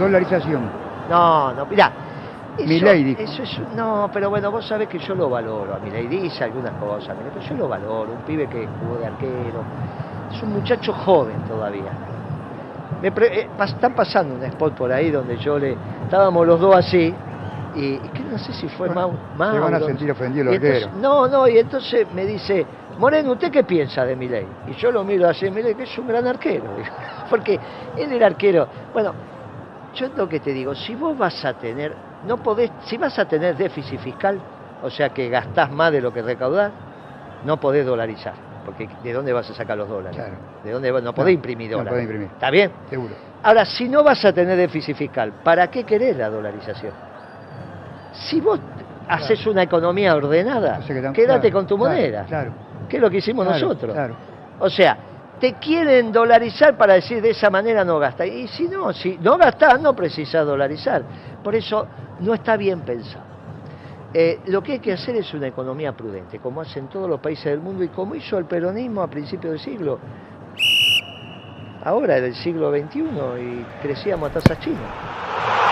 Dolarización. No, no, mirá. Eso, dijo. eso es no, pero bueno, vos sabés que yo lo valoro. A Milei dice algunas cosas, pero yo lo valoro. Un pibe que jugó de arquero. Es un muchacho joven todavía. Me pre- eh, pas- están pasando un spot por ahí donde yo le. Estábamos los dos así. Y, y que no sé si fue Bueno, Mau. se van a sentir ofendidos los arqueros. No, no, y entonces me dice, Moreno, ¿usted qué piensa de Milei? Y yo lo miro así, Milei, que es un gran arquero. Porque él era arquero. Bueno, yo es lo que te digo, si vos vas a tener, no podés, si vas a tener déficit fiscal, o sea que gastás más de lo que recaudás, no podés dolarizar. Porque ¿de dónde vas a sacar los dólares? Claro. ¿De dónde no podés imprimir no dólares? podés imprimir. ¿Está bien? Seguro. Ahora, si no vas a tener déficit fiscal, ¿para qué querés la dolarización? Si vos haces una economía ordenada, O sea que tam- quédate claro, con tu moneda. Claro. ¿Qué es lo que hicimos nosotros? Claro. O sea, te quieren dolarizar para decir de esa manera no gasta. Y si no, si no gastás, no precisas dolarizar. Por eso no está bien pensado. Eh, lo que hay que hacer es una economía prudente, como hacen todos los países del mundo y como hizo el peronismo a principios del siglo. Ahora del siglo XXI y crecíamos a tasas chinas.